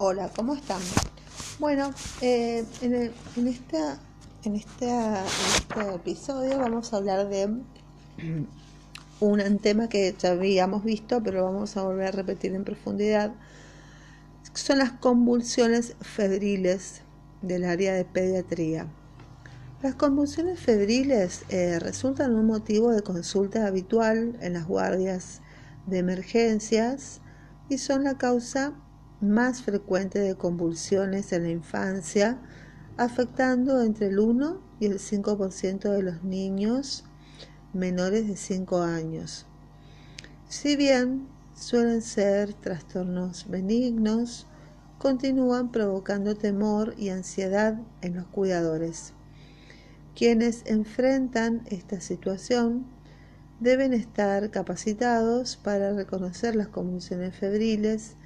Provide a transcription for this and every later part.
Hola, ¿cómo están? Bueno, eh, en, este episodio vamos a hablar de un tema que ya habíamos visto, pero vamos a volver a repetir en profundidad. Son las convulsiones febriles del área de pediatría. Las convulsiones febriles eh, resultan un motivo de consulta habitual en las guardias de emergencias y son la causa más frecuente de convulsiones en la infancia, afectando entre el 1 y el 5% de los niños menores de 5 años. Si bien suelen ser trastornos benignos, continúan provocando temor y ansiedad en los cuidadores. Quienes enfrentan esta situación deben estar capacitados para reconocer las convulsiones febriles,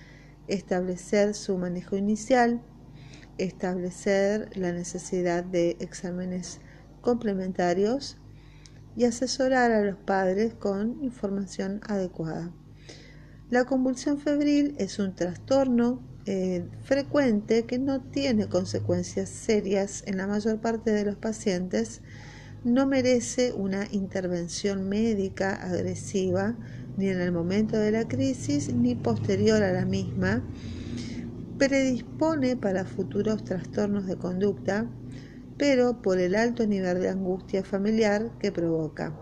establecer su manejo inicial, establecer la necesidad de exámenes complementarios y asesorar a los padres con información adecuada. La convulsión febril es un trastorno eh, frecuente que no tiene consecuencias serias en la mayor parte de los pacientes, no merece una intervención médica agresiva ni en el momento de la crisis ni posterior a la misma, predispone para futuros trastornos de conducta, pero por el alto nivel de angustia familiar que provoca.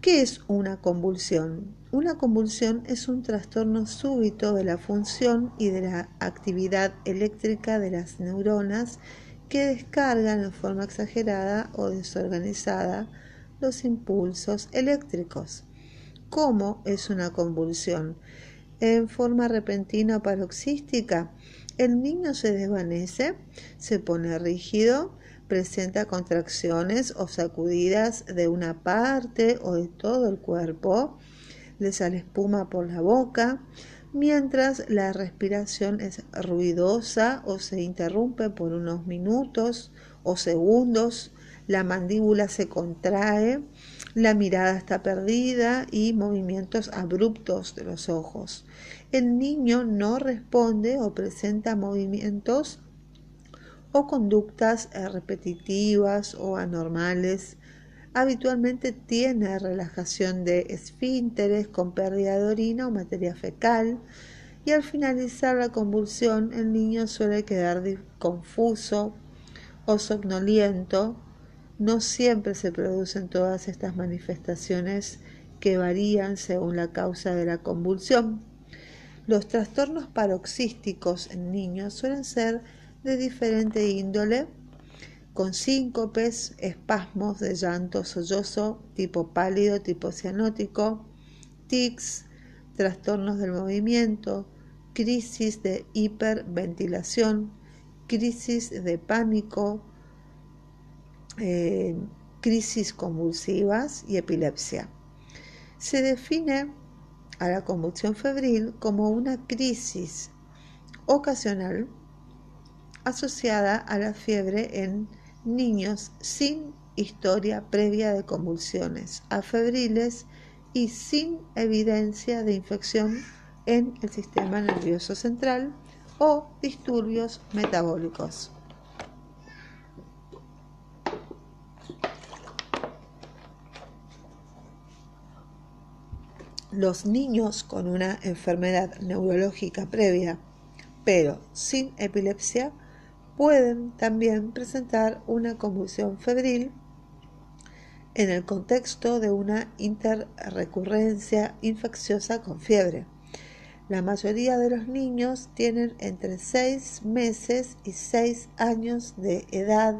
¿Qué es una convulsión? Una convulsión es un trastorno súbito de la función y de la actividad eléctrica de las neuronas que descargan en forma exagerada o desorganizada los impulsos eléctricos. ¿Cómo es una convulsión? En forma repentina o paroxística, el niño se desvanece, se pone rígido, presenta contracciones o sacudidas de una parte o de todo el cuerpo, le sale espuma por la boca, mientras la respiración es ruidosa o se interrumpe por unos minutos o segundos, la mandíbula se contrae, la mirada está perdida y movimientos abruptos de los ojos. El niño no responde o presenta movimientos o conductas repetitivas o anormales. Habitualmente tiene relajación de esfínteres con pérdida de orina o materia fecal y al finalizar la convulsión el niño suele quedar confuso o somnoliento. No siempre se producen todas estas manifestaciones que varían según la causa de la convulsión. Los trastornos paroxísticos en niños suelen ser de diferente índole, con síncopes, espasmos de llanto sollozo, tipo pálido, tipo cianótico, tics, trastornos del movimiento, crisis de hiperventilación, crisis de pánico, eh, crisis convulsivas y epilepsia. Se define a la convulsión febril como una crisis ocasional asociada a la fiebre en niños sin historia previa de convulsiones afebriles y sin evidencia de infección en el sistema nervioso central o disturbios metabólicos. Los niños con una enfermedad neurológica previa, pero sin epilepsia, pueden también presentar una convulsión febril en el contexto de una interrecurrencia infecciosa con fiebre. La mayoría de los niños tienen entre 6 meses y 6 años de edad.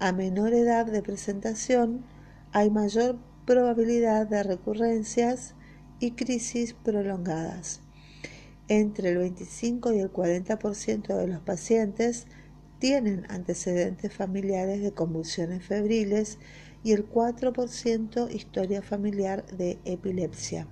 A menor edad de presentación hay mayor probabilidad de recurrencias y crisis prolongadas. Entre el 25 y el 40% de los pacientes tienen antecedentes familiares de convulsiones febriles y el 4% historia familiar de epilepsia.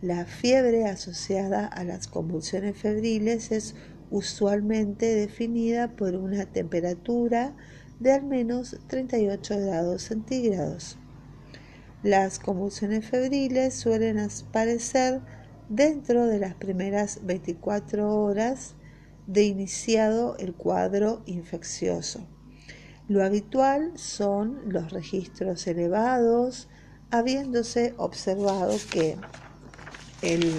La fiebre asociada a las convulsiones febriles es usualmente definida por una temperatura de al menos 38 grados centígrados. Las convulsiones febriles suelen aparecer dentro de las primeras 24 horas de iniciado el cuadro infeccioso. Lo habitual son los registros elevados, habiéndose observado que el,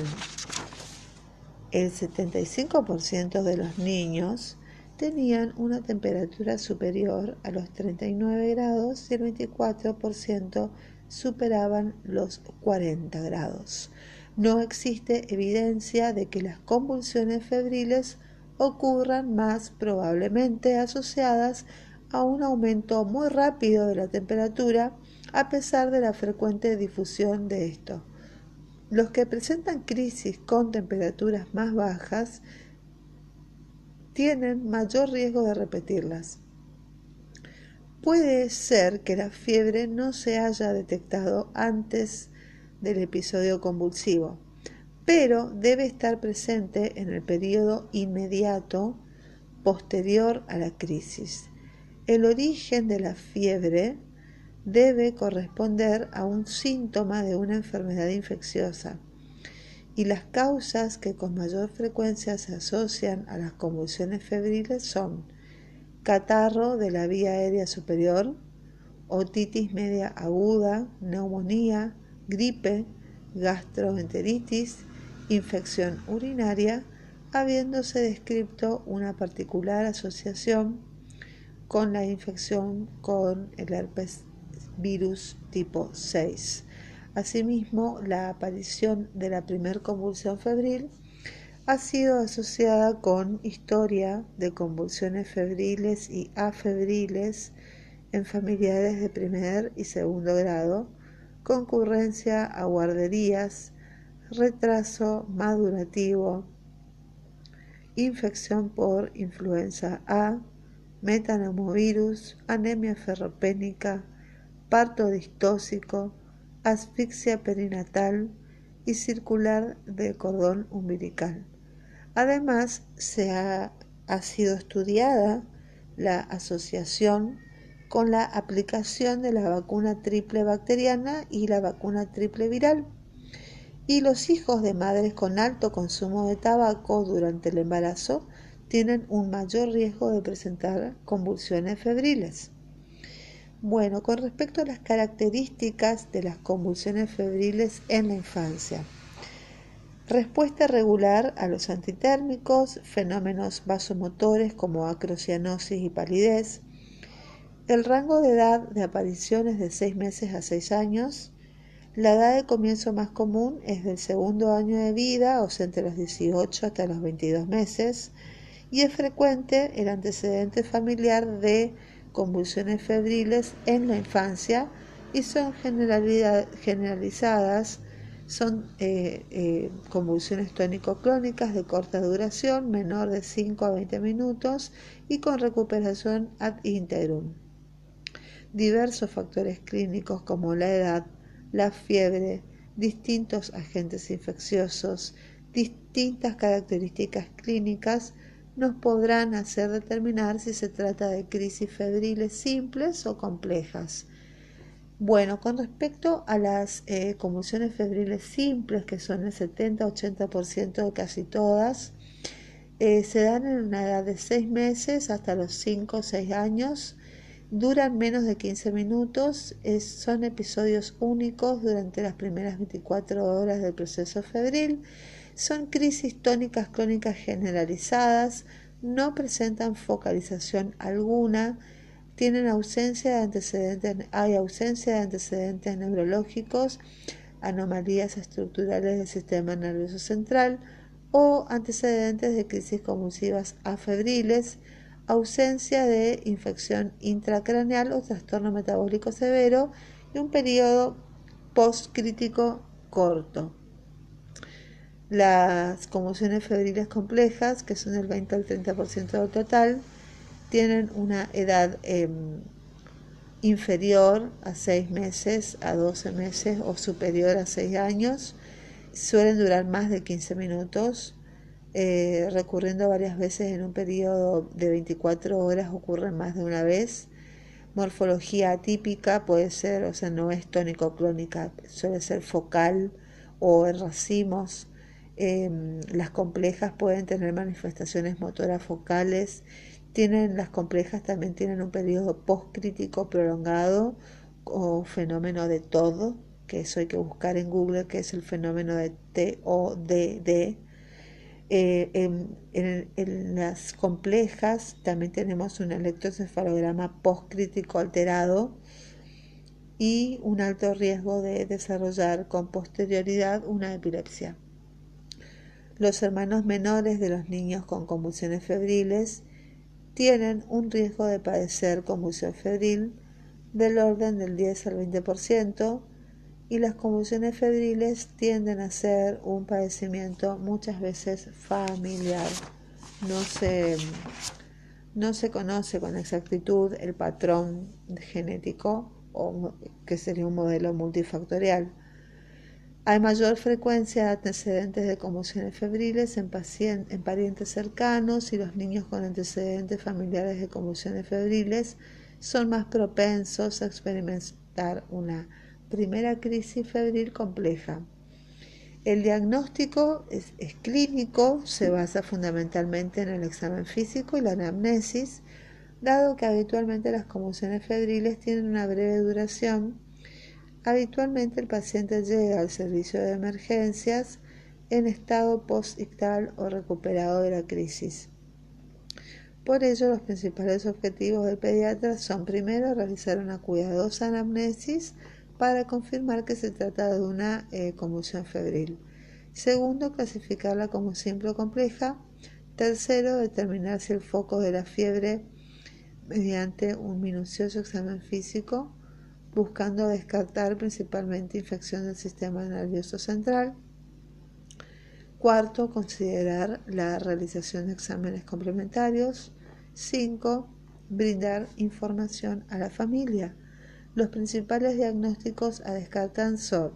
el 75% de los niños tenían una temperatura superior a los 39 grados y el 24% superaban los 40 grados. No existe evidencia de que las convulsiones febriles ocurran más probablemente asociadas a un aumento muy rápido de la temperatura a pesar de la frecuente difusión de esto. Los que presentan crisis con temperaturas más bajas tienen mayor riesgo de repetirlas. Puede ser que la fiebre no se haya detectado antes del episodio convulsivo, pero debe estar presente en el periodo inmediato posterior a la crisis. El origen de la fiebre debe corresponder a un síntoma de una enfermedad infecciosa y las causas que con mayor frecuencia se asocian a las convulsiones febriles son catarro de la vía aérea superior, otitis media aguda, neumonía, gripe, gastroenteritis, infección urinaria, habiéndose descrito una particular asociación con la infección con el herpes virus tipo 6. Asimismo, la aparición de la primer convulsión febril ha sido asociada con historia de convulsiones febriles y afebriles en familiares de primer y segundo grado, concurrencia a guarderías, retraso madurativo, infección por influenza A, metaneumovirus, anemia ferropénica, parto distóxico, asfixia perinatal y circular del cordón umbilical. Además, se ha, ha sido estudiada la asociación con la aplicación de la vacuna triple bacteriana y la vacuna triple viral. Y los hijos de madres con alto consumo de tabaco durante el embarazo tienen un mayor riesgo de presentar convulsiones febriles. Bueno, con respecto a las características de las convulsiones febriles en la infancia. Respuesta regular a los antitérmicos, fenómenos vasomotores como acrocianosis y palidez. El rango de edad de aparición es de 6 meses a 6 años. La edad de comienzo más común es del segundo año de vida, o sea, entre los 18 hasta los 22 meses. Y es frecuente el antecedente familiar de convulsiones febriles en la infancia y son generalizadas, son eh, eh, convulsiones tónico-clónicas de corta duración, menor de 5 a 20 minutos y con recuperación ad integrum. Diversos factores clínicos como la edad, la fiebre, distintos agentes infecciosos, distintas características clínicas nos podrán hacer determinar si se trata de crisis febriles simples o complejas. Bueno, con respecto a las eh, convulsiones febriles simples, que son el 70-80% de casi todas, eh, se dan en una edad de 6 meses hasta los 5 o 6 años, duran menos de 15 minutos, son episodios únicos durante las primeras 24 horas del proceso febril. Son crisis tónicas crónicas generalizadas, no presentan focalización alguna, tienen ausencia de antecedentes, hay ausencia de antecedentes neurológicos, anomalías estructurales del sistema nervioso central o antecedentes de crisis convulsivas afebriles, ausencia de infección intracraneal o trastorno metabólico severo y un periodo postcrítico corto. Las conmociones febriles complejas, que son el 20 al 30% del total, tienen una edad em, inferior a 6 meses, a 12 meses o superior a 6 años. Suelen durar más de 15 minutos, eh, recurriendo varias veces en un periodo de 24 horas, ocurren más de una vez. Morfología atípica puede ser, o sea, no es tónico-clónica, suele ser focal o en racimos Em, las complejas pueden tener manifestaciones motoras focales. Tienen, las complejas también tienen un periodo postcrítico prolongado o fenómeno de todo, que eso hay que buscar en Google, que es el fenómeno de TODD. Eh, en, en, las complejas también tenemos un electroencefalograma postcrítico alterado y un alto riesgo de desarrollar con posterioridad una epilepsia. Los hermanos menores de los niños con convulsiones febriles tienen un riesgo de padecer convulsión febril del orden del 10 al 20% y las convulsiones febriles tienden a ser un padecimiento muchas veces familiar. No se, no se conoce con exactitud el patrón genético o que sería un modelo multifactorial hay mayor frecuencia de antecedentes de conmociones febriles en, en parientes cercanos y los niños con antecedentes familiares de conmociones febriles son más propensos a experimentar una primera crisis febril compleja. El diagnóstico es, es, clínico, se basa fundamentalmente en el examen físico y la anamnesis, dado que habitualmente las conmociones febriles tienen una breve duración Habitualmente el paciente llega al servicio de emergencias en estado post-ictal o recuperado de la crisis. Por ello, los principales objetivos del pediatra son primero realizar una cuidadosa anamnesis para confirmar que se trata de una eh, conmoción febril. Segundo, clasificarla como simple o compleja. Tercero, determinar si el foco de la fiebre mediante un minucioso examen físico buscando descartar principalmente infección del sistema nervioso central. Cuarto, considerar la realización de exámenes complementarios. Cinco, brindar información a la familia. Los principales diagnósticos a descartar son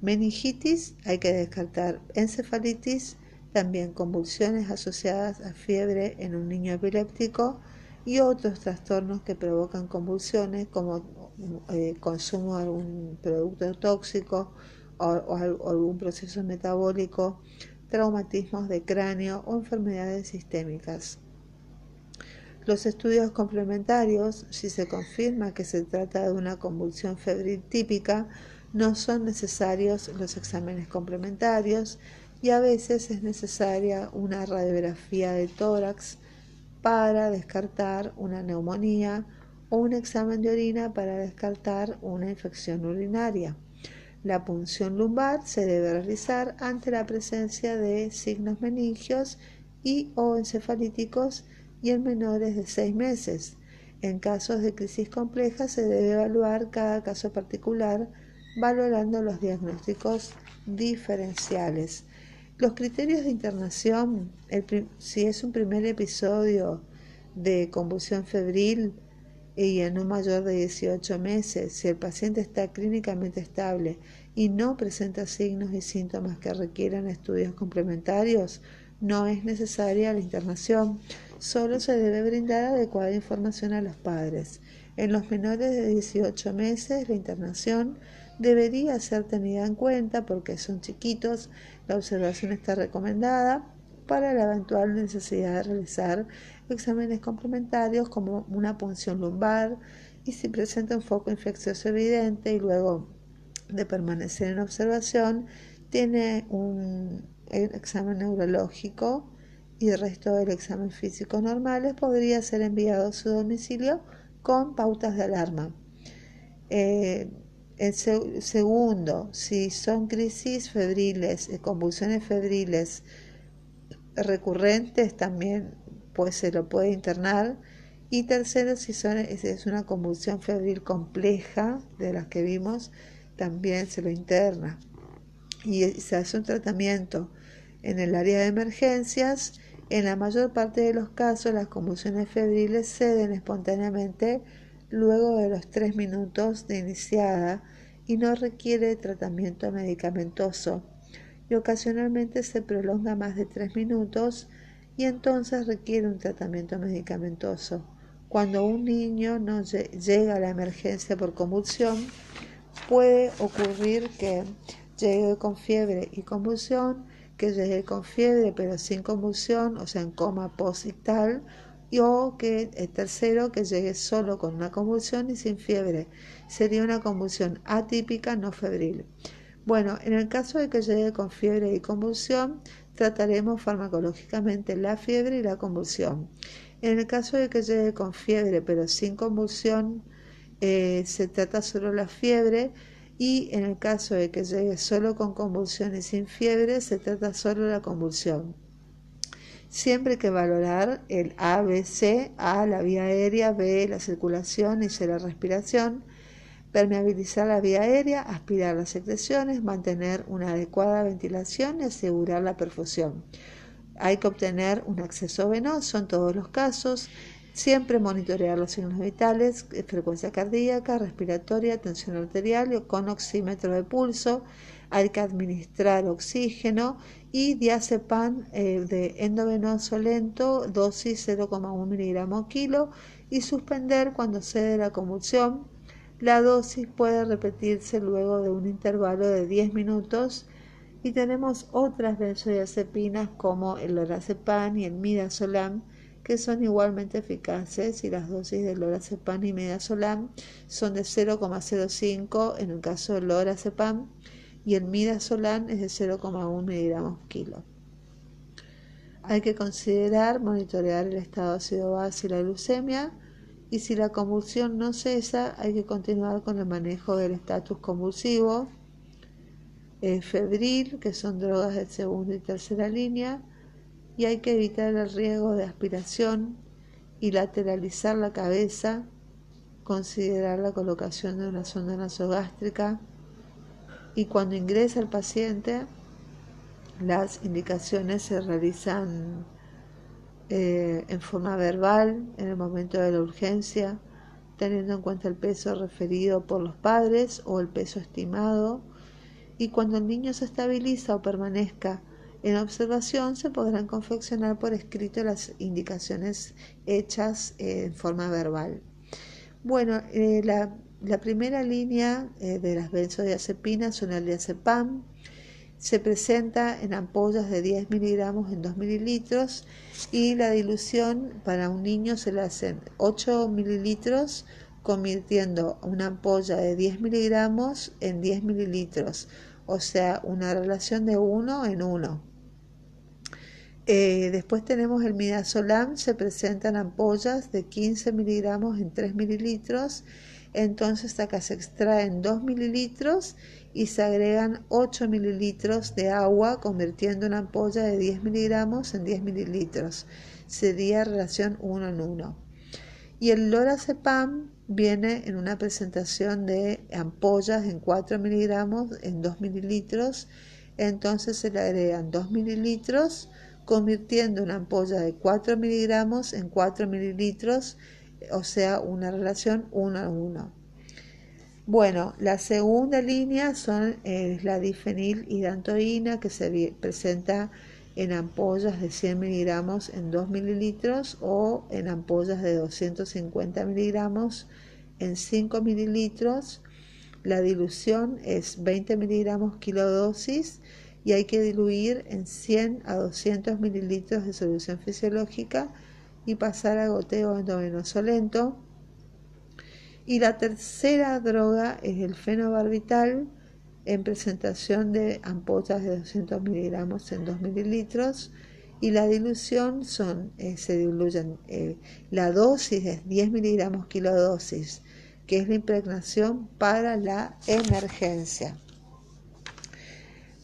meningitis, hay que descartar encefalitis, también convulsiones asociadas a fiebre en un niño epiléptico y otros trastornos que provocan convulsiones como eh, consumo de algún producto tóxico o, algún proceso metabólico, traumatismos de cráneo o enfermedades sistémicas. Los estudios complementarios, si se confirma que se trata de una convulsión febril típica, no son necesarios los exámenes complementarios y a veces es necesaria una radiografía de tórax para descartar una neumonía o un examen de orina para descartar una infección urinaria. La punción lumbar se debe realizar ante la presencia de signos meningios y o encefalíticos y en menores de seis meses. En casos de crisis compleja se debe evaluar cada caso particular valorando los diagnósticos diferenciales. Los criterios de internación, si es un primer episodio de convulsión febril, y en un mayor de 18 meses, si el paciente está clínicamente estable y no presenta signos y síntomas que requieran estudios complementarios, no es necesaria la internación, solo se debe brindar adecuada información a los padres. En los menores de 18 meses, la internación debería ser tenida en cuenta porque son chiquitos, la observación está recomendada para la eventual necesidad de realizar exámenes complementarios como una punción lumbar y si presenta un foco infeccioso evidente y luego de permanecer en observación tiene un examen neurológico y el resto del examen físico normales podría ser enviado a su domicilio con pautas de alarma. Eh, el segundo, si son crisis febriles, eh, convulsiones febriles recurrentes, también pues se lo puede internar. Y tercero, si es una convulsión febril compleja de las que vimos, también se lo interna. Y se hace un tratamiento en el área de emergencias. En la mayor parte de los casos, las convulsiones febriles ceden espontáneamente luego de los tres minutos de iniciada y no requiere tratamiento medicamentoso y ocasionalmente se prolonga más de tres minutos y entonces requiere un tratamiento medicamentoso. Cuando un niño no llega a la emergencia por convulsión, puede ocurrir que llegue con fiebre y convulsión, que llegue con fiebre pero sin convulsión, o sea, en coma posictal, y o que el tercero que llegue solo con una convulsión y sin fiebre. Sería una convulsión atípica, no febril. Bueno, en el caso de que llegue con fiebre y convulsión, trataremos farmacológicamente la fiebre y la convulsión. En el caso de que llegue con fiebre pero sin convulsión, eh, se trata solo la fiebre y en el caso de que llegue solo con convulsión y sin fiebre, se trata solo la convulsión. Siempre hay que valorar el A, B, C, A, la vía aérea, B, la circulación y C, la respiración, permeabilizar la vía aérea, aspirar las secreciones, mantener una adecuada ventilación y asegurar la perfusión. Hay que obtener un acceso venoso en todos los casos, siempre monitorear los signos vitales, frecuencia cardíaca, respiratoria, tensión arterial o con oxímetro de pulso, hay que administrar oxígeno y diazepam eh, de endovenoso lento, dosis 0,1 miligramos kilo y suspender cuando cede la convulsión. La dosis puede repetirse luego de un intervalo de 10 minutos y tenemos otras benzodiazepinas como el lorazepam y el midazolam que son igualmente eficaces y las dosis de lorazepam y midazolam son de 0,05 en el caso del lorazepam y el midazolam es de 0,1 miligramos kilo. Hay que considerar monitorear el estado ácido base y la glucemia y si la convulsión no cesa hay que continuar con el manejo del estatus convulsivo, eh, febril, que son drogas de segunda y tercera línea, y hay que evitar el riesgo de aspiración y lateralizar la cabeza, considerar la colocación de una sonda nasogástrica y cuando ingresa el paciente, las indicaciones se realizan eh, en forma verbal en el momento de la urgencia, teniendo en cuenta el peso referido por los padres o el peso estimado, y cuando el niño se estabiliza o permanezca en observación, se podrán confeccionar por escrito las indicaciones hechas eh, en forma verbal. Bueno, eh, la la primera línea de las benzodiazepinas son el diazepam. Se presenta en ampollas de 10 miligramos en 2 mililitros y la dilución para un niño se le hacen 8 mililitros convirtiendo una ampolla de 10 miligramos en 10 mililitros, o sea, una relación de 1 en 1. Eh, después tenemos el midazolam, se presentan ampollas de 15 miligramos en 3 mililitros entonces acá se extraen 2 mililitros y se agregan 8 mililitros de agua, convirtiendo una ampolla de 10 miligramos en 10 mililitros. Sería relación 1 en 1. Y el lorazepam viene en una presentación de ampollas en 4 miligramos en 2 mililitros. Entonces se le agregan 2 mililitros, convirtiendo una ampolla de 4 miligramos en 4 mililitros o sea, una relación uno a uno. Bueno, la segunda línea son, es la difenilhidantoína que se presenta en ampollas de 100 miligramos en 2 mililitros o en ampollas de 250 miligramos en 5 mililitros. La dilución es 20 miligramos kilodosis y hay que diluir en 100 a 200 mililitros de solución fisiológica y pasar a goteo endovenoso lento. Y la tercera droga es el fenobarbital en presentación de ampollas de 200 miligramos en 2 mililitros y la dilución son, eh, se diluyen, eh, la dosis es 10 miligramos kilodosis, que es la impregnación para la emergencia.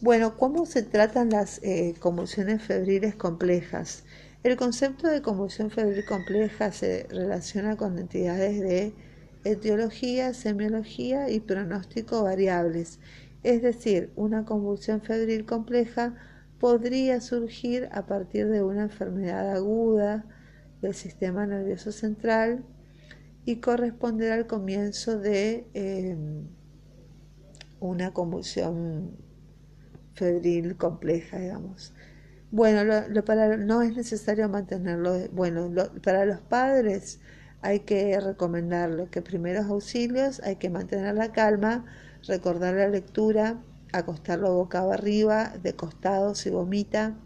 Bueno, ¿cómo se tratan las eh, convulsiones febriles complejas? El concepto de convulsión febril compleja se relaciona con entidades de etiología, semiología y pronóstico variables, es decir, una convulsión febril compleja podría surgir a partir de una enfermedad aguda del sistema nervioso central y corresponder al comienzo de em, una convulsión febril compleja, digamos. Bueno, lo, para, no es necesario mantenerlo. Bueno, para los padres hay que recomendarle que primeros auxilios hay que mantener la calma, recordar la lectura acostarlo boca arriba, de costado si vomita,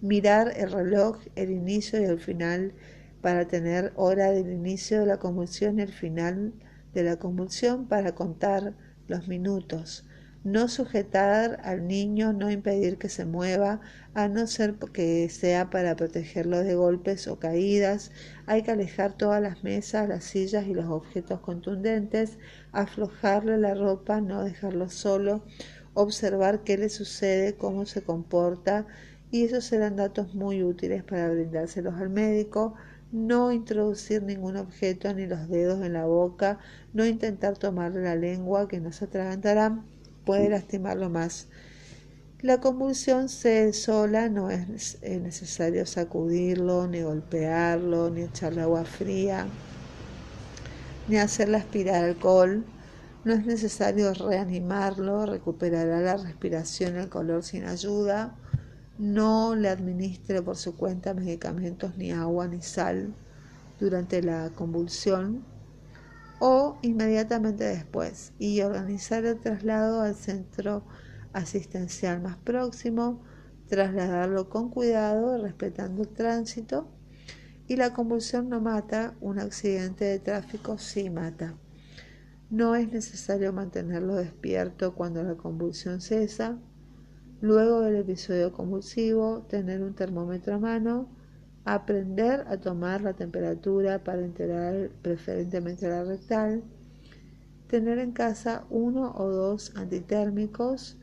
mirar el reloj, el inicio y el final para tener hora del inicio de la convulsión y el final de la convulsión para contar los minutos. No sujetar al niño, no impedir que se mueva, a no ser que sea para protegerlo de golpes o caídas. Hay que alejar todas las mesas, las sillas y los objetos contundentes, aflojarle la ropa, no dejarlo solo, observar qué le sucede, cómo se comporta, y esos serán datos muy útiles para brindárselos al médico. No introducir ningún objeto ni los dedos en la boca, no intentar tomarle la lengua que nos atragantará, puede lastimarlo más. La convulsión se sola, no es necesario sacudirlo, ni golpearlo, ni echarle agua fría, ni hacerle aspirar alcohol. No es necesario reanimarlo, recuperará la respiración y el color sin ayuda. No le administre por su cuenta medicamentos, ni agua, ni sal durante la convulsión o inmediatamente después y organizar el traslado al centro asistencial más próximo, trasladarlo con cuidado, respetando el tránsito y la convulsión no mata, un accidente de tráfico sí mata. No es necesario mantenerlo despierto cuando la convulsión cesa. Luego del episodio convulsivo, tener un termómetro a mano, aprender a tomar la temperatura para enterar preferentemente la rectal, tener en casa uno o dos antitérmicos,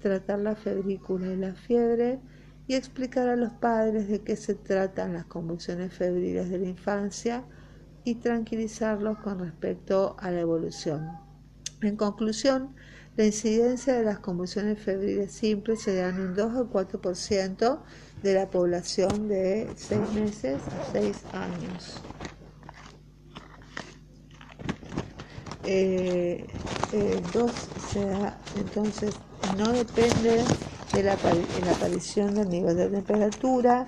tratar la febrícula y la fiebre y explicar a los padres de qué se tratan las convulsiones febriles de la infancia y tranquilizarlos con respecto a la evolución. En conclusión, la incidencia de las convulsiones febriles simples se da en un 2 o 4% de la población de 6 meses a 6 años. Eh, eh, dos, se da, entonces no depende de la, aparición del nivel de temperatura,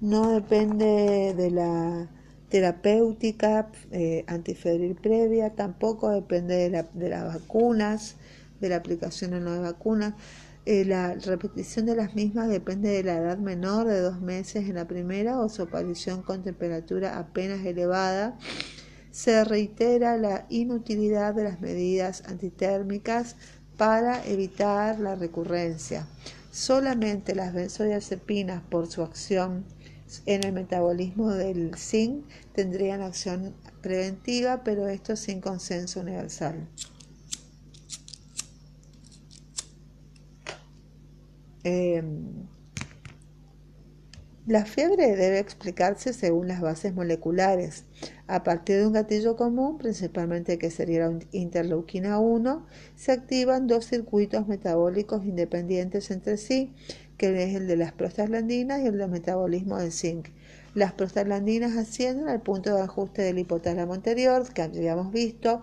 no depende de la terapéutica eh, antifebril previa, tampoco depende de, la, de, las vacunas, de la aplicación de vacunas. Eh, la repetición de las mismas depende de la edad menor de dos meses en la primera o su aparición con temperatura apenas elevada. Se reitera la inutilidad de las medidas antitérmicas para evitar la recurrencia. Solamente las benzodiazepinas por su acción en el metabolismo del zinc tendrían acción preventiva, pero esto sin consenso universal. Em, la fiebre debe explicarse según las bases moleculares, a partir de un gatillo común, principalmente que sería la interleuquina 1, se activan dos circuitos metabólicos independientes entre sí, que es el de las prostaglandinas y el del metabolismo del zinc. Las prostaglandinas ascienden al punto de ajuste del hipotálamo anterior, que habíamos visto,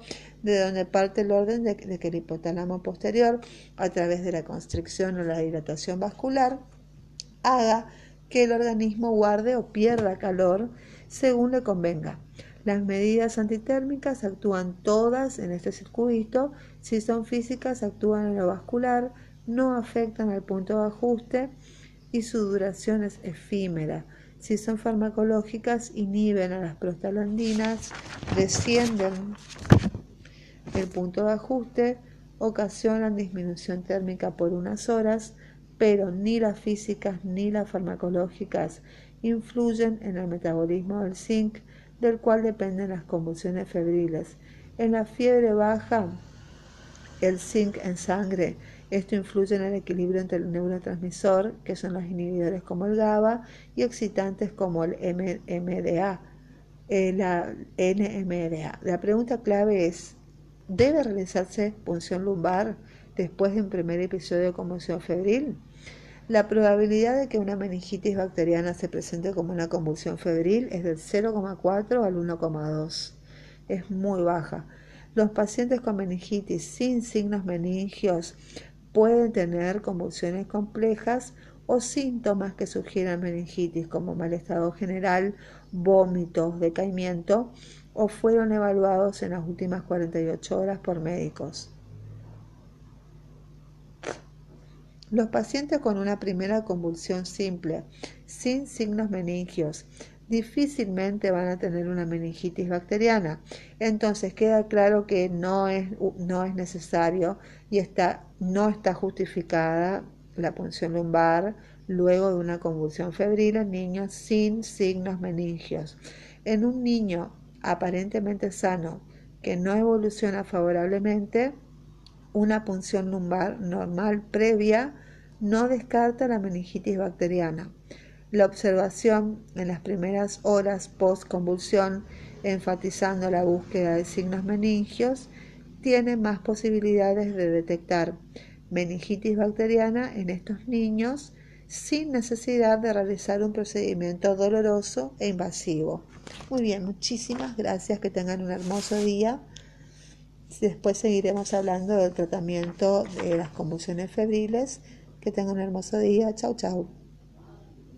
de donde parte el orden de, que el hipotálamo posterior, a través de la constricción o la dilatación vascular, haga que el organismo guarde o pierda calor según le convenga. Las medidas antitérmicas actúan todas en este circuito, si son físicas actúan en lo vascular, no afectan al punto de ajuste y su duración es efímera. Si son farmacológicas, inhiben a las prostaglandinas, descienden el punto de ajuste, ocasionan disminución térmica por unas horas, pero ni las físicas ni las farmacológicas influyen en el metabolismo del zinc, del cual dependen las convulsiones febriles. En la fiebre baja, el zinc en sangre, esto influye en el equilibrio entre el neurotransmisor, que son los inhibidores como el GABA, y excitantes como el MDA, eh, la NMDA. La pregunta clave es, ¿debe realizarse punción lumbar después de un primer episodio de convulsión febril? La probabilidad de que una meningitis bacteriana se presente como una convulsión febril es del 0,4 al 1,2. Es muy baja. Los pacientes con meningitis sin signos meningios pueden tener convulsiones complejas o síntomas que sugieran meningitis como mal estado general, vómitos, decaimiento o fueron evaluados en las últimas 48 horas por médicos. Los pacientes con una primera convulsión simple, sin signos meningios, difícilmente van a tener una meningitis bacteriana. Entonces queda claro que no es, no es necesario y está, no está justificada la punción lumbar luego de una convulsión febril en niños sin signos meningios. En un niño aparentemente sano que no evoluciona favorablemente, una punción lumbar normal previa no descarta la meningitis bacteriana. La observación en las primeras horas post-convulsión, enfatizando la búsqueda de signos meningios, tiene más posibilidades de detectar meningitis bacteriana en estos niños sin necesidad de realizar un procedimiento doloroso e invasivo. Muy bien, muchísimas gracias, que tengan un hermoso día. Después seguiremos hablando del tratamiento de las convulsiones febriles. Que tengan un hermoso día. Chau, chau.